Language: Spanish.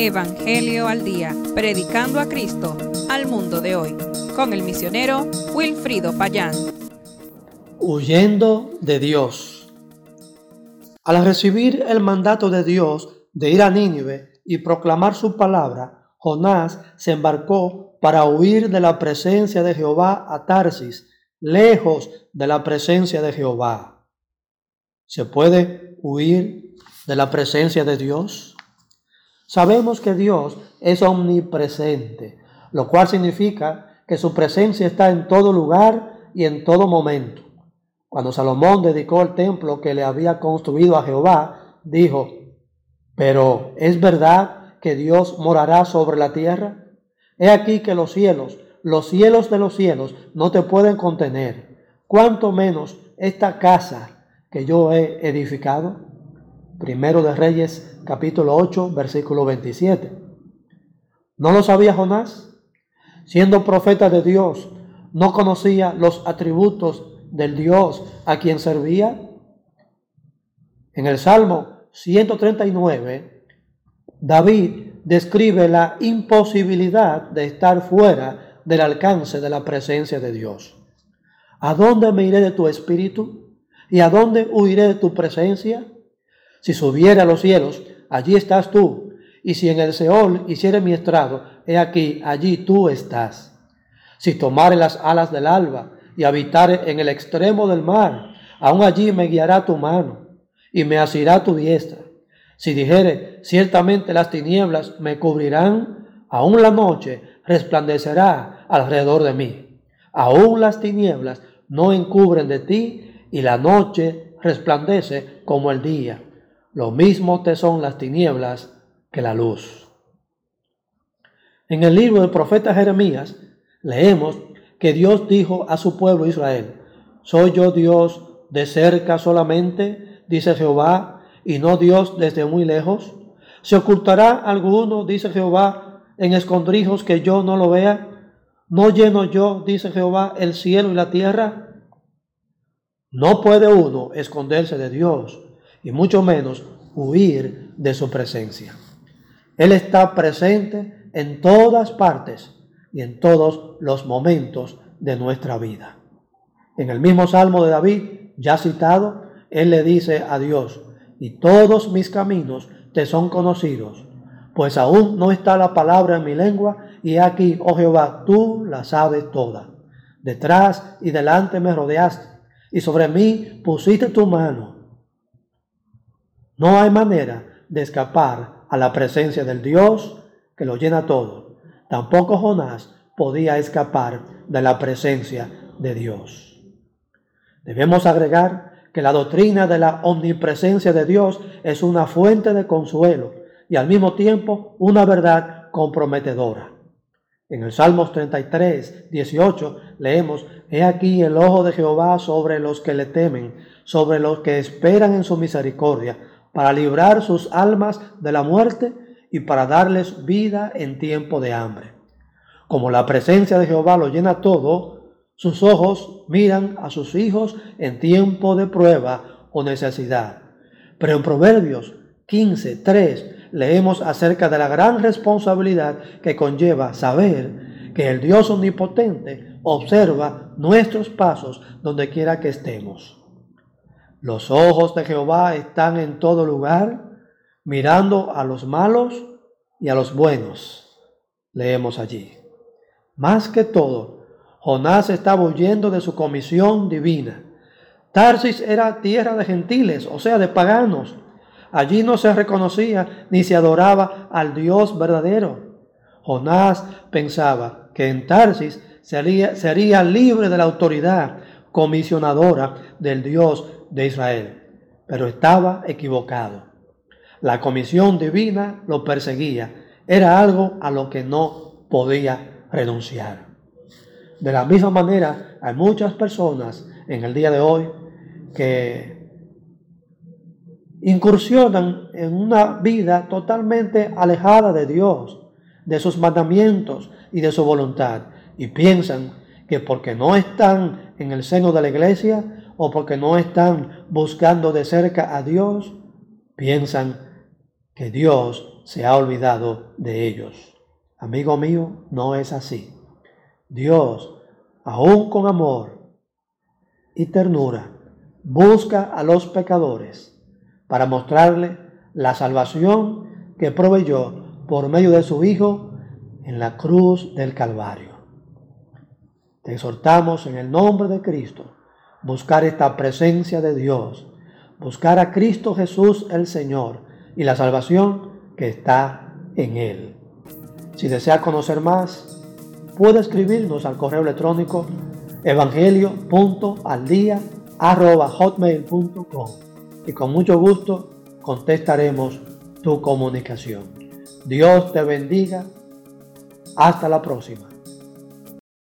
Evangelio al Día, predicando a Cristo al mundo de hoy, con el misionero Wilfrido Payán. Huyendo de Dios. Al recibir el mandato de Dios de ir a Nínive y proclamar su palabra, Jonás se embarcó para huir de la presencia de Jehová a Tarsis, lejos de la presencia de Jehová. ¿Se puede huir de la presencia de Dios? Sabemos que Dios es omnipresente, lo cual significa que su presencia está en todo lugar y en todo momento. Cuando Salomón dedicó el templo que le había construido a Jehová, dijo, pero ¿es verdad que Dios morará sobre la tierra? He aquí que los cielos, los cielos de los cielos, no te pueden contener, cuanto menos esta casa que yo he edificado. Primero de Reyes, capítulo 8, versículo 27. ¿No lo sabía Jonás? Siendo profeta de Dios, ¿no conocía los atributos del Dios a quien servía? En el Salmo 139, David describe la imposibilidad de estar fuera del alcance de la presencia de Dios. ¿A dónde me iré de tu espíritu? ¿Y a dónde huiré de tu presencia? Si subiera a los cielos, allí estás tú. Y si en el Seol hiciere mi estrado, he aquí, allí tú estás. Si tomare las alas del alba y habitare en el extremo del mar, aún allí me guiará tu mano y me asirá tu diestra. Si dijere, ciertamente las tinieblas me cubrirán, aún la noche resplandecerá alrededor de mí. Aún las tinieblas no encubren de ti y la noche resplandece como el día lo mismo te son las tinieblas que la luz. En el libro del profeta Jeremías leemos que Dios dijo a su pueblo Israel, ¿soy yo Dios de cerca solamente, dice Jehová, y no Dios desde muy lejos? ¿Se ocultará alguno, dice Jehová, en escondrijos que yo no lo vea? ¿No lleno yo, dice Jehová, el cielo y la tierra? No puede uno esconderse de Dios y mucho menos huir de su presencia. Él está presente en todas partes y en todos los momentos de nuestra vida. En el mismo Salmo de David, ya citado, Él le dice a Dios, y todos mis caminos te son conocidos, pues aún no está la palabra en mi lengua, y aquí, oh Jehová, tú la sabes toda. Detrás y delante me rodeaste, y sobre mí pusiste tu mano no hay manera de escapar a la presencia del Dios que lo llena todo. Tampoco Jonás podía escapar de la presencia de Dios. Debemos agregar que la doctrina de la omnipresencia de Dios es una fuente de consuelo y al mismo tiempo una verdad comprometedora. En el Salmos 33, 18 leemos, He aquí el ojo de Jehová sobre los que le temen, sobre los que esperan en su misericordia, para librar sus almas de la muerte y para darles vida en tiempo de hambre. Como la presencia de Jehová lo llena todo, sus ojos miran a sus hijos en tiempo de prueba o necesidad. Pero en Proverbios 15, 3 leemos acerca de la gran responsabilidad que conlleva saber que el Dios omnipotente observa nuestros pasos donde quiera que estemos. Los ojos de Jehová están en todo lugar, mirando a los malos y a los buenos. Leemos allí. Más que todo, Jonás estaba huyendo de su comisión divina. Tarsis era tierra de gentiles, o sea, de paganos. Allí no se reconocía ni se adoraba al Dios verdadero. Jonás pensaba que en Tarsis sería, sería libre de la autoridad comisionadora del Dios de Israel, pero estaba equivocado. La comisión divina lo perseguía, era algo a lo que no podía renunciar. De la misma manera, hay muchas personas en el día de hoy que incursionan en una vida totalmente alejada de Dios, de sus mandamientos y de su voluntad, y piensan que porque no están en el seno de la iglesia, o porque no están buscando de cerca a Dios, piensan que Dios se ha olvidado de ellos. Amigo mío, no es así. Dios, aún con amor y ternura, busca a los pecadores para mostrarle la salvación que proveyó por medio de su Hijo en la cruz del Calvario. Te exhortamos en el nombre de Cristo buscar esta presencia de Dios, buscar a Cristo Jesús el Señor y la salvación que está en Él. Si desea conocer más, puede escribirnos al correo electrónico evangelio.aldia.hotmail.com y con mucho gusto contestaremos tu comunicación. Dios te bendiga. Hasta la próxima.